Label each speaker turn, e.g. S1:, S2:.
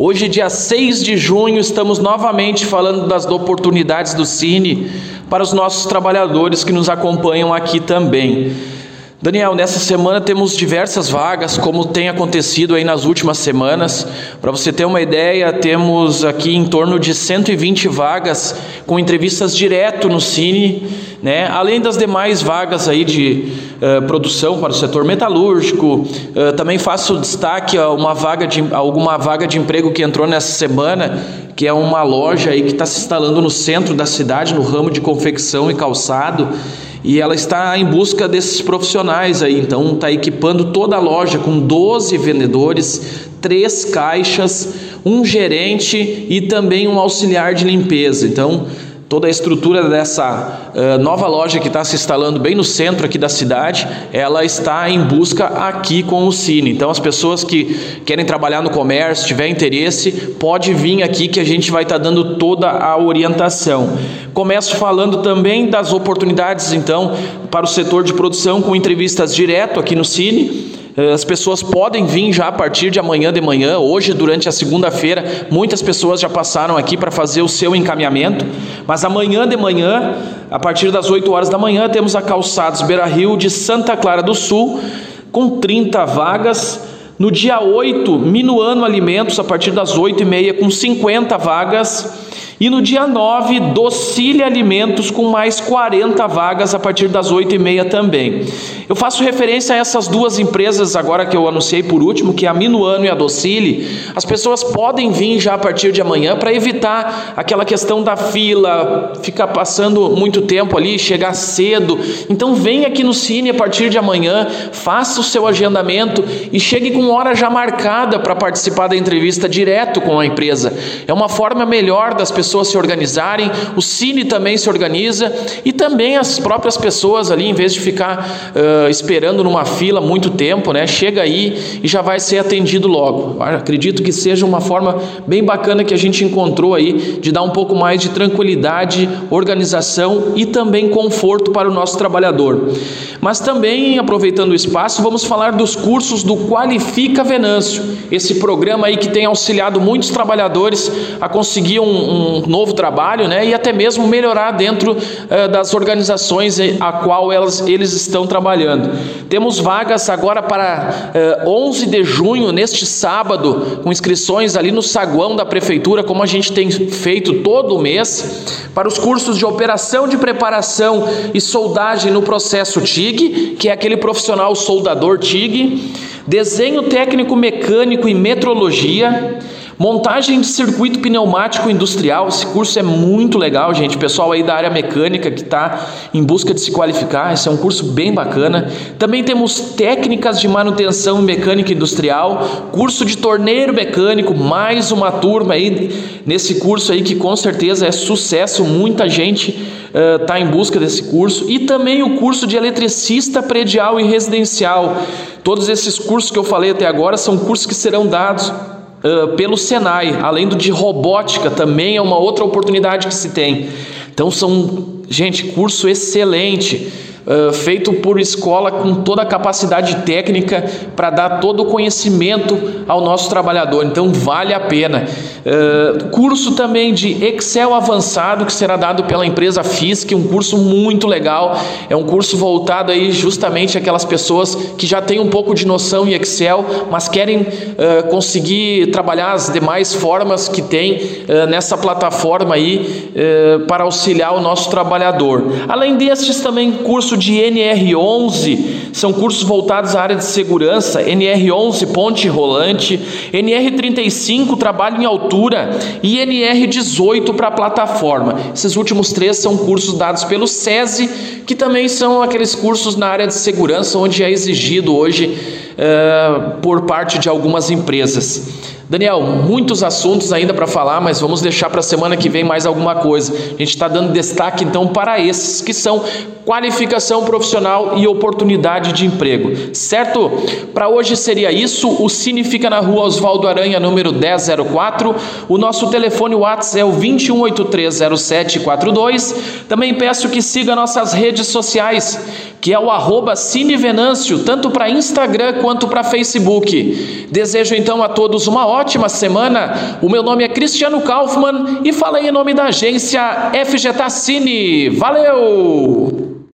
S1: Hoje, dia 6 de junho, estamos novamente falando das oportunidades do Cine para os nossos trabalhadores que nos acompanham aqui também. Daniel, nessa semana temos diversas vagas, como tem acontecido aí nas últimas semanas. Para você ter uma ideia, temos aqui em torno de 120 vagas com entrevistas direto no Cine, né? Além das demais vagas aí de uh, produção para o setor metalúrgico. Uh, também faço destaque a uma vaga de alguma vaga de emprego que entrou nessa semana, que é uma loja aí que está se instalando no centro da cidade, no ramo de confecção e calçado e ela está em busca desses profissionais aí, então está equipando toda a loja com 12 vendedores, três caixas, um gerente e também um auxiliar de limpeza. Então toda a estrutura dessa uh, nova loja que está se instalando bem no centro aqui da cidade, ela está em busca aqui com o Cine. Então, as pessoas que querem trabalhar no comércio, tiver interesse, pode vir aqui que a gente vai estar tá dando toda a orientação. Começo falando também das oportunidades, então, para o setor de produção com entrevistas direto aqui no Cine. Eh, as pessoas podem vir já a partir de amanhã de manhã, hoje durante a segunda-feira, muitas pessoas já passaram aqui para fazer o seu encaminhamento, mas amanhã de manhã, a partir das 8 horas da manhã, temos a Calçados Beira Rio de Santa Clara do Sul, com 30 vagas. No dia 8, Minuano Alimentos, a partir das 8 e meia, com 50 vagas. E no dia 9, Docile Alimentos com mais 40 vagas a partir das 8 e meia também. Eu faço referência a essas duas empresas agora que eu anunciei por último, que é a Minuano e a Docile. As pessoas podem vir já a partir de amanhã para evitar aquela questão da fila, ficar passando muito tempo ali, chegar cedo. Então vem aqui no Cine a partir de amanhã, faça o seu agendamento e chegue com hora já marcada para participar da entrevista direto com a empresa. É uma forma melhor das pessoas pessoas se organizarem, o Cine também se organiza e também as próprias pessoas ali, em vez de ficar uh, esperando numa fila muito tempo, né, chega aí e já vai ser atendido logo. Acredito que seja uma forma bem bacana que a gente encontrou aí de dar um pouco mais de tranquilidade, organização e também conforto para o nosso trabalhador. Mas também, aproveitando o espaço, vamos falar dos cursos do Qualifica Venâncio, esse programa aí que tem auxiliado muitos trabalhadores a conseguir um, um um novo trabalho, né, e até mesmo melhorar dentro uh, das organizações a qual elas, eles estão trabalhando. Temos vagas agora para uh, eh, 11 de junho, neste sábado, com inscrições ali no saguão da prefeitura, como a gente tem feito todo mês, para os cursos de operação de preparação e soldagem no processo TIG, que é aquele profissional soldador TIG, desenho técnico mecânico e metrologia, Montagem de circuito pneumático industrial, esse curso é muito legal, gente. Pessoal aí da área mecânica que está em busca de se qualificar, esse é um curso bem bacana. Também temos técnicas de manutenção mecânica industrial, curso de torneiro mecânico, mais uma turma aí nesse curso aí que com certeza é sucesso, muita gente está uh, em busca desse curso. E também o curso de eletricista predial e residencial. Todos esses cursos que eu falei até agora são cursos que serão dados uh, pelo Senai, além do de robótica, também é uma outra oportunidade que se tem. Então são, gente, curso excelente uh, feito por escola com toda a capacidade técnica para dar todo o conhecimento ao nosso trabalhador. Então vale a pena. Uh, curso também de Excel avançado que será dado pela empresa FISC, um curso muito legal. É um curso voltado aí justamente àquelas pessoas que já têm um pouco de noção em Excel, mas querem uh, conseguir trabalhar as demais formas que tem nessa plataforma aí para auxiliar o nosso trabalhador. Além destes também curso de NR11, são cursos voltados à área de segurança, NR11 ponte rolante, NR35 trabalho em altura e NR18 para plataforma. Esses últimos três são cursos dados pelo SESI, que também são aqueles cursos na área de segurança onde é exigido hoje uh, por parte de algumas empresas. Daniel, muitos assuntos ainda para falar, mas vamos deixar para a semana que vem mais alguma coisa. A gente está dando destaque então para esses que são qualificação profissional e oportunidade de emprego. Certo? Para hoje seria isso. O Cine fica na rua Oswaldo Aranha, número 1004. O nosso telefone WhatsApp é o 21830742. Também peço que siga nossas redes sociais que é o arroba Cinevenâncio, tanto para Instagram quanto para Facebook. Desejo então a todos uma ótima semana. O meu nome é Cristiano Kaufmann e falei em nome da agência FGTA Cine. Valeu!